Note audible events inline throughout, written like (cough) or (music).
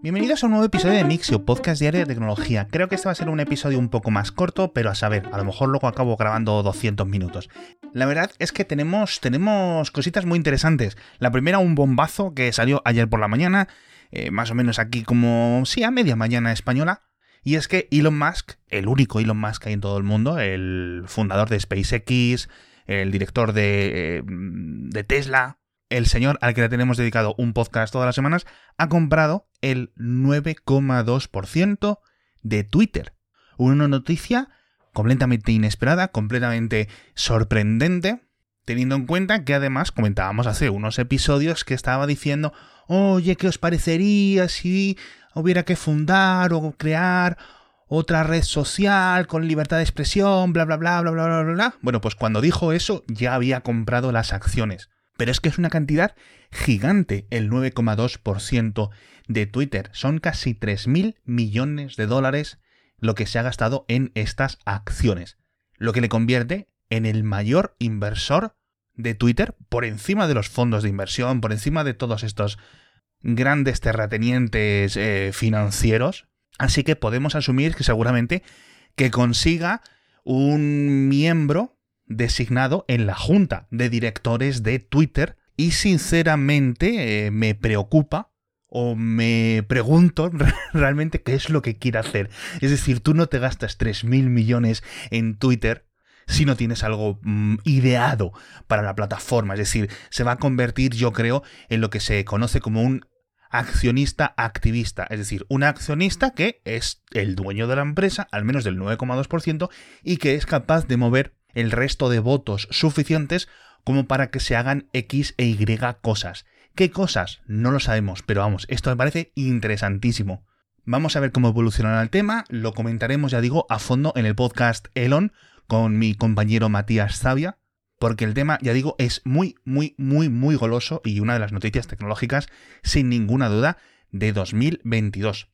Bienvenidos a un nuevo episodio de Mixio, podcast diario de tecnología. Creo que este va a ser un episodio un poco más corto, pero a saber, a lo mejor luego acabo grabando 200 minutos. La verdad es que tenemos, tenemos cositas muy interesantes. La primera, un bombazo que salió ayer por la mañana, eh, más o menos aquí como, sí, a media mañana española. Y es que Elon Musk, el único Elon Musk que hay en todo el mundo, el fundador de SpaceX, el director de, eh, de Tesla, el señor al que le tenemos dedicado un podcast todas las semanas, ha comprado el 9,2% de Twitter. Una noticia completamente inesperada, completamente sorprendente, teniendo en cuenta que además comentábamos hace unos episodios que estaba diciendo, oye, ¿qué os parecería si hubiera que fundar o crear otra red social con libertad de expresión, bla, bla, bla, bla, bla, bla, bla? Bueno, pues cuando dijo eso ya había comprado las acciones. Pero es que es una cantidad gigante, el 9,2% de Twitter. Son casi 3.000 millones de dólares lo que se ha gastado en estas acciones. Lo que le convierte en el mayor inversor de Twitter por encima de los fondos de inversión, por encima de todos estos grandes terratenientes eh, financieros. Así que podemos asumir que seguramente que consiga un miembro designado en la junta de directores de Twitter y sinceramente eh, me preocupa o me pregunto (laughs) realmente qué es lo que quiere hacer. Es decir, tú no te gastas 3.000 millones en Twitter si no tienes algo mm, ideado para la plataforma. Es decir, se va a convertir, yo creo, en lo que se conoce como un accionista activista. Es decir, un accionista que es el dueño de la empresa, al menos del 9,2%, y que es capaz de mover el resto de votos suficientes como para que se hagan X e Y cosas. ¿Qué cosas? No lo sabemos, pero vamos, esto me parece interesantísimo. Vamos a ver cómo evolucionará el tema, lo comentaremos, ya digo, a fondo en el podcast Elon con mi compañero Matías Zavia, porque el tema, ya digo, es muy, muy, muy, muy goloso y una de las noticias tecnológicas, sin ninguna duda, de 2022.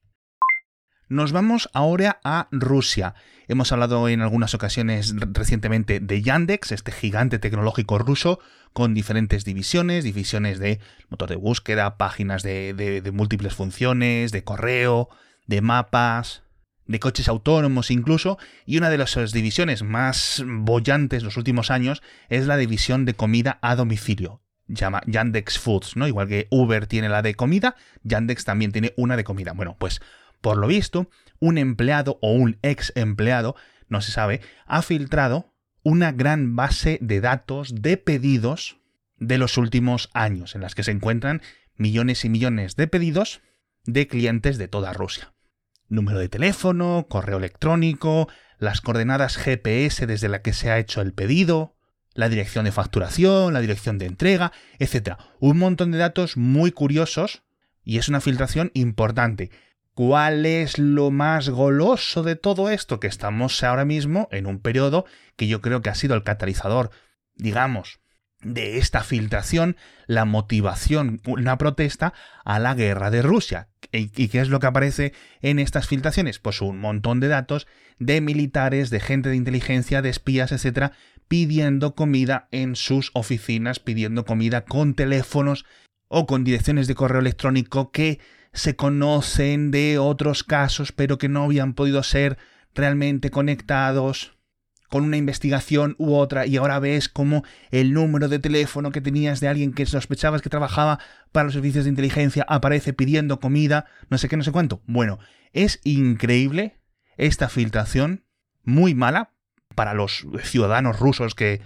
Nos vamos ahora a Rusia. Hemos hablado en algunas ocasiones recientemente de Yandex, este gigante tecnológico ruso, con diferentes divisiones, divisiones de motor de búsqueda, páginas de, múltiples funciones, de correo, de mapas, de coches autónomos incluso, y una de las divisiones más bollantes los últimos años es la división de comida a domicilio. Llama Yandex Foods, ¿no? Igual que Uber tiene la de comida, Yandex también tiene una de comida. Bueno, pues por lo visto, un empleado o un ex empleado, no se sabe, ha filtrado una gran base de datos de pedidos de los últimos años, en las que se encuentran millones y millones de pedidos de clientes de toda Rusia. Número de teléfono, correo electrónico, las coordenadas GPS desde la que se ha hecho el pedido, la dirección de facturación, la dirección de entrega, etc. Un montón de datos muy curiosos y es una filtración importante. ¿Cuál es lo más goloso de todo esto? Que estamos ahora mismo en un periodo que yo creo que ha sido el catalizador, digamos, de esta filtración, la motivación, una protesta a la guerra de Rusia. ¿Y qué es lo que aparece en estas filtraciones? Pues un montón de datos de militares, de gente de inteligencia, de espías, etcétera, pidiendo comida en sus oficinas, pidiendo comida con teléfonos o con direcciones de correo electrónico que se conocen de otros casos pero que no habían podido ser realmente conectados con una investigación u otra y ahora ves como el número de teléfono que tenías de alguien que sospechabas que trabajaba para los servicios de inteligencia aparece pidiendo comida, no sé qué, no sé cuánto. Bueno, es increíble esta filtración, muy mala para los ciudadanos rusos que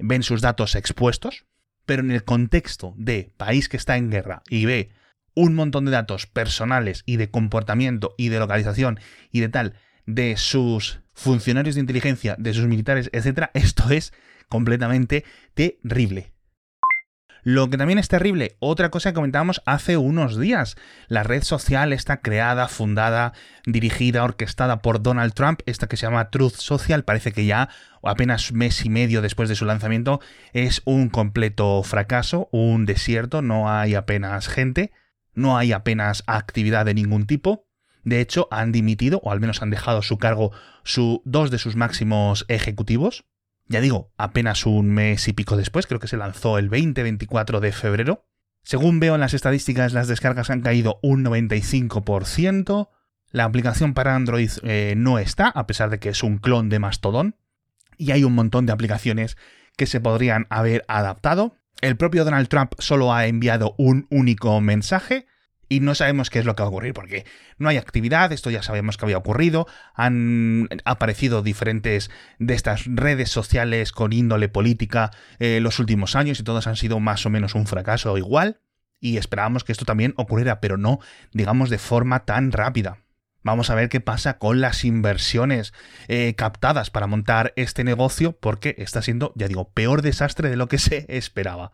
ven sus datos expuestos, pero en el contexto de país que está en guerra y ve un montón de datos personales y de comportamiento y de localización y de tal de sus funcionarios de inteligencia, de sus militares, etc., esto es completamente terrible. Lo que también es terrible, otra cosa que comentábamos hace unos días, la red social está creada, fundada, dirigida, orquestada por Donald Trump, esta que se llama Truth Social, parece que ya apenas mes y medio después de su lanzamiento es un completo fracaso, un desierto, no hay apenas gente, no hay apenas actividad de ningún tipo. De hecho, han dimitido, o al menos han dejado su cargo, dos de sus máximos ejecutivos. Ya digo, apenas un mes y pico después, creo que se lanzó el 20-24 de febrero. Según veo en las estadísticas, las descargas han caído un 95%. La aplicación para Android eh, no está, a pesar de que es un clon de Mastodon. Y hay un montón de aplicaciones que se podrían haber adaptado. El propio Donald Trump solo ha enviado un único mensaje y no sabemos qué es lo que va a ocurrir porque no hay actividad, esto ya sabemos que había ocurrido, han aparecido diferentes de estas redes sociales con índole política eh, los últimos años y todas han sido más o menos un fracaso igual y esperábamos que esto también ocurriera, pero no, digamos, de forma tan rápida. Vamos a ver qué pasa con las inversiones eh, captadas para montar este negocio, porque está siendo, ya digo, peor desastre de lo que (laughs) se esperaba.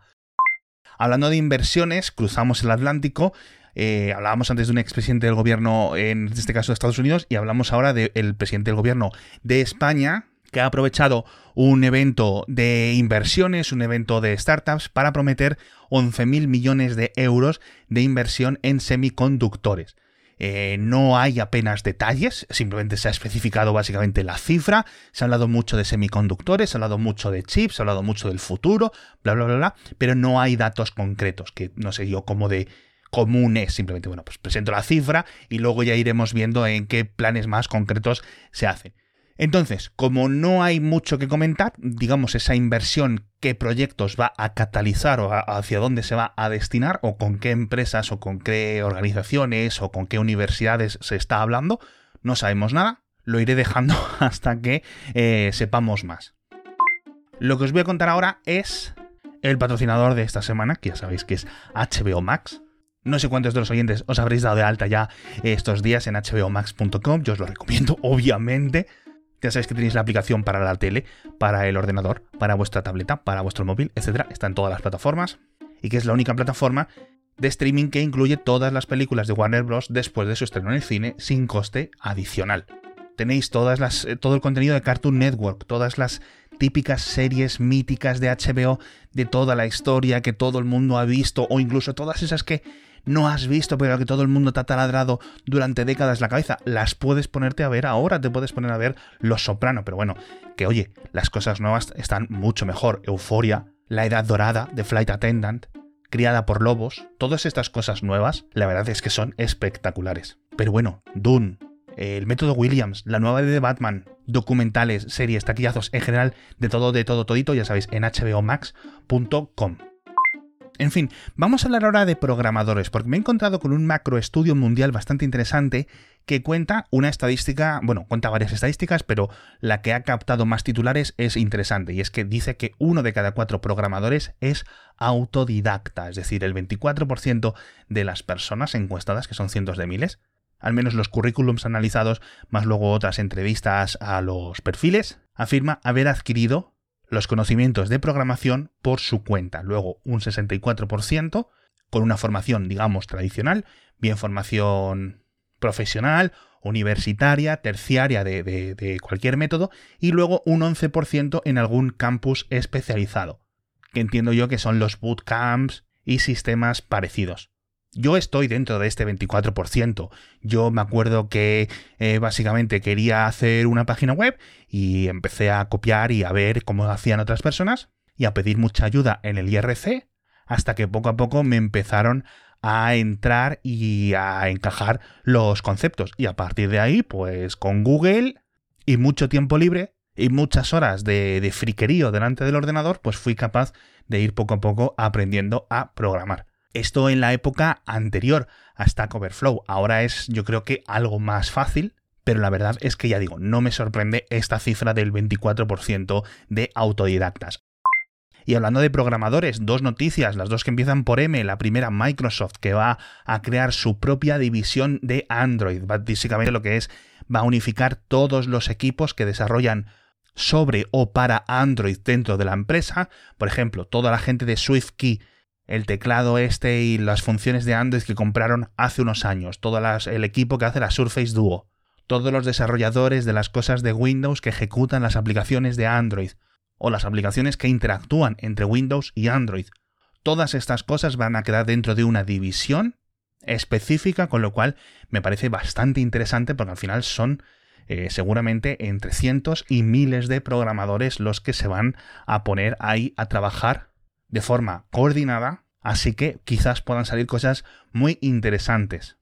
Hablando de inversiones, cruzamos el Atlántico. Eh, hablábamos antes de un expresidente del gobierno, en este caso de Estados Unidos, y hablamos ahora del presidente del gobierno de España, que ha aprovechado un evento de inversiones, un evento de startups, para prometer 11.000 millones de euros de inversión en semiconductores. Eh, no hay apenas detalles, simplemente se ha especificado básicamente la cifra, se ha hablado mucho de semiconductores, se ha hablado mucho de chips, se ha hablado mucho del futuro, bla, bla, bla, bla, pero no hay datos concretos, que no sé yo cómo de comunes, simplemente, bueno, pues presento la cifra y luego ya iremos viendo en qué planes más concretos se hacen. Entonces, como no hay mucho que comentar, digamos esa inversión, qué proyectos va a catalizar o hacia dónde se va a destinar, o con qué empresas o con qué organizaciones o con qué universidades se está hablando, no sabemos nada. Lo iré dejando (laughs) hasta que eh, sepamos más. Lo que os voy a contar ahora es el patrocinador de esta semana, que ya sabéis que es HBO Max. No sé cuántos de los oyentes os habréis dado de alta ya estos días en hbomax.com, yo os lo recomiendo, (laughs) obviamente. Ya sabéis que tenéis la aplicación para la tele, para el ordenador, para vuestra tableta, para vuestro móvil, etc. Está en todas las plataformas. Y que es la única plataforma de streaming que incluye todas las películas de Warner Bros. después de su estreno en el cine sin coste adicional. Tenéis todas las, eh, todo el contenido de Cartoon Network, todas las típicas series míticas de HBO de toda la historia que todo el mundo ha visto, o incluso todas esas que no has visto, pero que todo el mundo te ha taladrado durante décadas la cabeza, las puedes ponerte a ver ahora, te puedes poner a ver Los Soprano, pero bueno, que oye, las cosas nuevas están mucho mejor. Euforia, La Edad Dorada de Flight Attendant, Criada por Lobos, todas estas cosas nuevas, la verdad es que son espectaculares. Pero bueno, Dune, el método Williams, la nueva de Batman, documentales, series, taquillazos, en general, de todo, de todo, todito, ya sabéis, en hbomax.com. En fin, vamos a hablar ahora de programadores, porque me he encontrado con un macroestudio mundial bastante interesante que cuenta una estadística, bueno, cuenta varias estadísticas, pero la que ha captado más titulares es interesante, y es que dice que uno de cada cuatro programadores es autodidacta, es decir, el 24% de las personas encuestadas, que son cientos de miles, al menos los currículums analizados, más luego otras entrevistas a los perfiles, afirma haber adquirido los conocimientos de programación por su cuenta. Luego un 64% con una formación, digamos, tradicional, bien formación profesional, universitaria, terciaria de, de, cualquier método, y luego un 11% en algún campus especializado, que entiendo yo que son los bootcamps y sistemas parecidos. Yo estoy dentro de este 24%. Yo me acuerdo que eh, básicamente quería hacer una página web y empecé a copiar y a ver cómo hacían otras personas y a pedir mucha ayuda en el IRC hasta que poco a poco me empezaron a entrar y a encajar los conceptos. Y a partir de ahí, pues con Google y mucho tiempo libre y muchas horas de, de friquerío delante del ordenador, pues fui capaz de ir poco a poco aprendiendo a programar. Esto en la época anterior a Stack Overflow. Ahora es, yo creo que algo más fácil, pero la verdad es que ya digo, no me sorprende esta cifra del 24% de autodidactas. Y hablando de programadores, dos noticias, las dos que empiezan por M. La primera, Microsoft, que va a crear su propia división de Android. Básicamente lo que es, va a unificar todos los equipos que desarrollan sobre o para Android dentro de la empresa. Por ejemplo, toda la gente de SwiftKey el teclado este y las funciones de Android que compraron hace unos años, todo el equipo que hace la Surface Duo, todos los desarrolladores de las cosas de Windows que ejecutan las aplicaciones de Android, o las aplicaciones que interactúan entre Windows y Android. Todas estas cosas van a quedar dentro de una división específica, con lo cual me parece bastante interesante porque al final son eh, seguramente entre cientos y miles de programadores los que se van a poner ahí a trabajar de forma coordinada Así que quizás puedan salir cosas muy interesantes.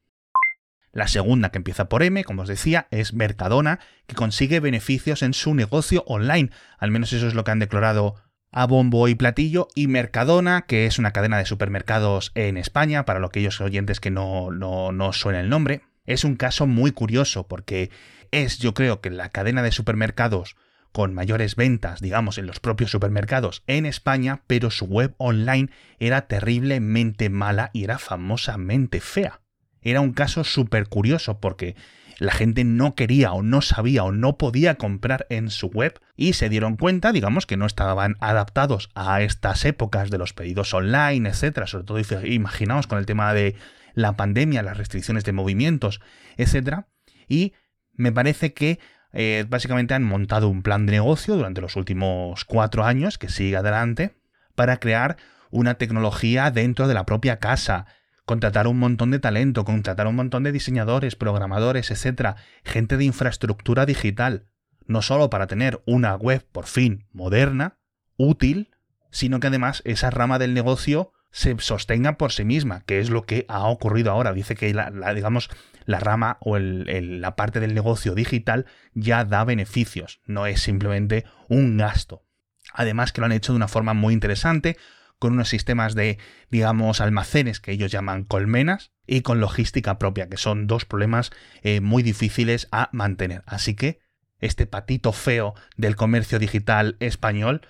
La segunda, que empieza por M, como os decía, es Mercadona, que consigue beneficios en su negocio online. Al menos eso es lo que han declarado a bombo y platillo. Y Mercadona, que es una cadena de supermercados en España, para aquellos oyentes que no, no, no suena el nombre, es un caso muy curioso porque es, yo creo que la cadena de supermercados con mayores ventas, digamos, en los propios supermercados en España, pero su web online era terriblemente mala y era famosamente fea. Era un caso súper curioso porque la gente no quería o no sabía o no podía comprar en su web y se dieron cuenta, digamos, que no estaban adaptados a estas épocas de los pedidos online, etcétera, sobre todo imaginaos con el tema de la pandemia, las restricciones de movimientos, etcétera, y me parece que eh, básicamente han montado un plan de negocio durante los últimos cuatro años que sigue adelante para crear una tecnología dentro de la propia casa, contratar un montón de talento, contratar un montón de diseñadores, programadores, etcétera, gente de infraestructura digital, no solo para tener una web por fin moderna, útil, sino que además esa rama del negocio se sostenga por sí misma, que es lo que ha ocurrido ahora. Dice que la, digamos, la rama o la parte del negocio digital ya da beneficios, no es simplemente un gasto. Además que lo han hecho de una forma muy interesante, con unos sistemas de, digamos, almacenes que ellos llaman colmenas y con logística propia, que son dos problemas eh, muy difíciles a mantener. Así que este patito feo del comercio digital español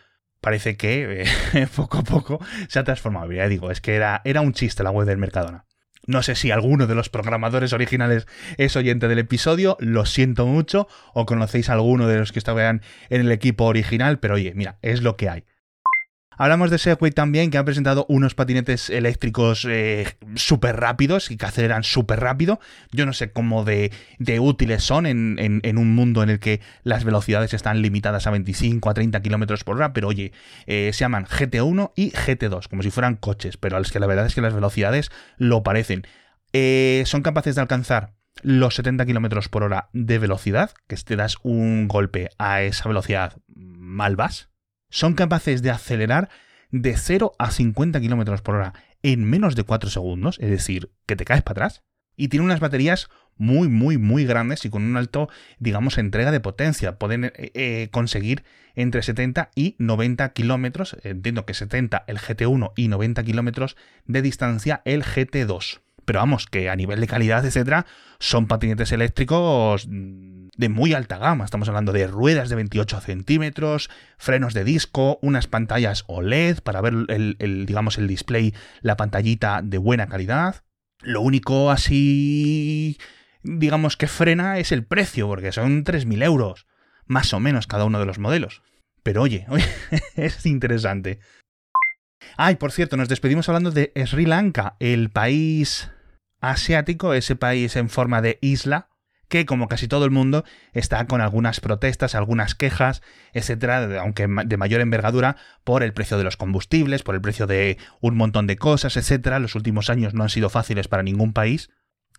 parece que eh, (laughs) poco a poco se ha transformado. Ya digo, es que era, era un chiste la web del Mercadona. No sé si alguno de los programadores originales es oyente del episodio, lo siento mucho, o conocéis a alguno de los que estaban en el equipo original, pero oye, mira, es lo que hay. Hablamos de Segway también, que ha presentado unos patinetes eléctricos eh, súper rápidos y que aceleran súper rápido. Yo no sé cómo de, útiles son en, un mundo en el que las velocidades están limitadas a 25 a 30 kilómetros por hora, pero oye, eh, se llaman GT1 y GT2, como si fueran coches, pero los que la verdad es que las velocidades lo parecen. Eh, son capaces de alcanzar los 70 kilómetros por hora de velocidad, que te das un golpe a esa velocidad, mal vas son capaces de acelerar de 0 a 50 km por hora en menos de 4 segundos, es decir, que te caes para atrás, y tiene unas baterías muy, muy, muy grandes y con un alto, digamos, entrega de potencia. Pueden eh, eh, conseguir entre 70 y 90 kilómetros, entiendo que 70 el GT1 y 90 kilómetros de distancia el GT2. Pero vamos, que a nivel de calidad, etcétera, son patinetes eléctricos de muy alta gama. Estamos hablando de ruedas de 28 centímetros, frenos de disco, unas pantallas OLED para ver el, digamos, el display, la pantallita de buena calidad. Lo único así, digamos, que frena es el precio, porque son 3.000 euros, más o menos cada uno de los modelos. Pero oye, (laughs) oye es interesante. Ay, por cierto, nos despedimos hablando de Sri Lanka, el país asiático, ese país en forma de isla, que como casi todo el mundo está con algunas protestas, algunas quejas, etcétera, aunque de mayor envergadura por el precio de los combustibles, por el precio de un montón de cosas, etcétera. Los últimos años no han sido fáciles para ningún país.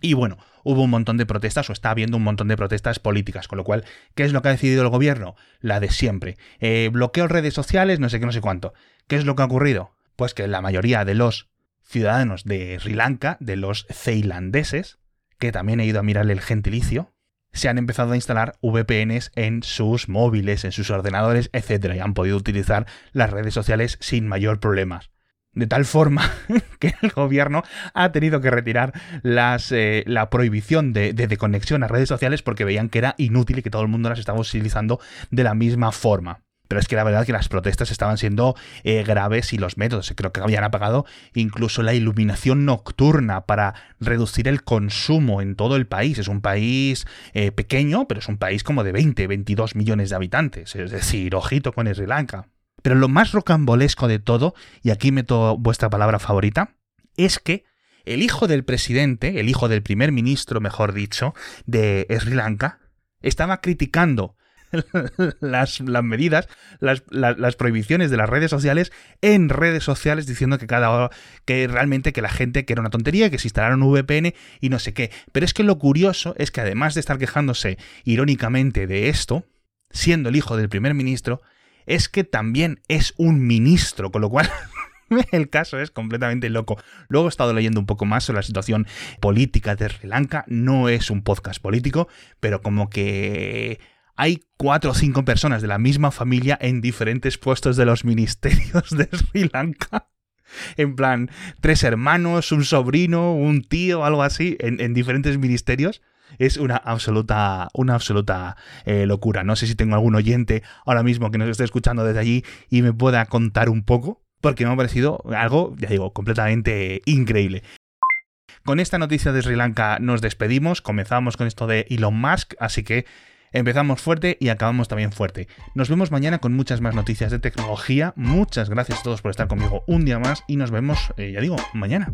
Y bueno, hubo un montón de protestas o está habiendo un montón de protestas políticas, con lo cual, ¿qué es lo que ha decidido el gobierno? La de siempre. Eh, bloqueo redes sociales, no sé qué, no sé cuánto. ¿Qué es lo que ha ocurrido? Pues que la mayoría de los ciudadanos de Sri Lanka, de los ceilandeses, que también he ido a mirar el gentilicio, se han empezado a instalar VPNs en sus móviles, en sus ordenadores, etc. Y han podido utilizar las redes sociales sin mayor problemas. De tal forma (laughs) que el gobierno ha tenido que retirar eh, la prohibición de, de, conexión a redes sociales porque veían que era inútil y que todo el mundo las estaba utilizando de la misma forma. Pero es que la verdad es que las protestas estaban siendo eh, graves y los métodos, creo que habían apagado incluso la iluminación nocturna para reducir el consumo en todo el país. Es un país eh, pequeño, pero es un país como de 20, 22 millones de habitantes. Es decir, ojito con Sri Lanka. Pero lo más rocambolesco de todo, y aquí meto vuestra palabra favorita, es que el hijo del presidente, el hijo del primer ministro, mejor dicho, de Sri Lanka, estaba criticando (laughs) las, medidas, las, prohibiciones de las redes sociales en redes sociales diciendo que cada que realmente que la gente que era una tontería, que se instalaron un VPN y no sé qué. Pero es que lo curioso es que además de estar quejándose irónicamente de esto, siendo el hijo del primer ministro, es que también es un ministro, con lo cual (laughs) El caso es completamente loco. Luego he estado leyendo un poco más sobre la situación política de Sri Lanka. No es un podcast político, pero como que hay cuatro o cinco personas de la misma familia en diferentes puestos de los ministerios de Sri Lanka. En plan, tres hermanos, un sobrino, un tío, algo así, en, diferentes ministerios. Es una absoluta, una absoluta eh, locura. No sé si tengo algún oyente ahora mismo que nos esté escuchando desde allí y me pueda contar un poco, porque me ha parecido algo, ya digo, completamente increíble. Con esta noticia de Sri Lanka nos despedimos, comenzamos con esto de Elon Musk, así que Empezamos fuerte y acabamos también fuerte. Nos vemos mañana con muchas más noticias de tecnología. Muchas gracias a todos por estar conmigo un día más y nos vemos, eh, ya digo, mañana.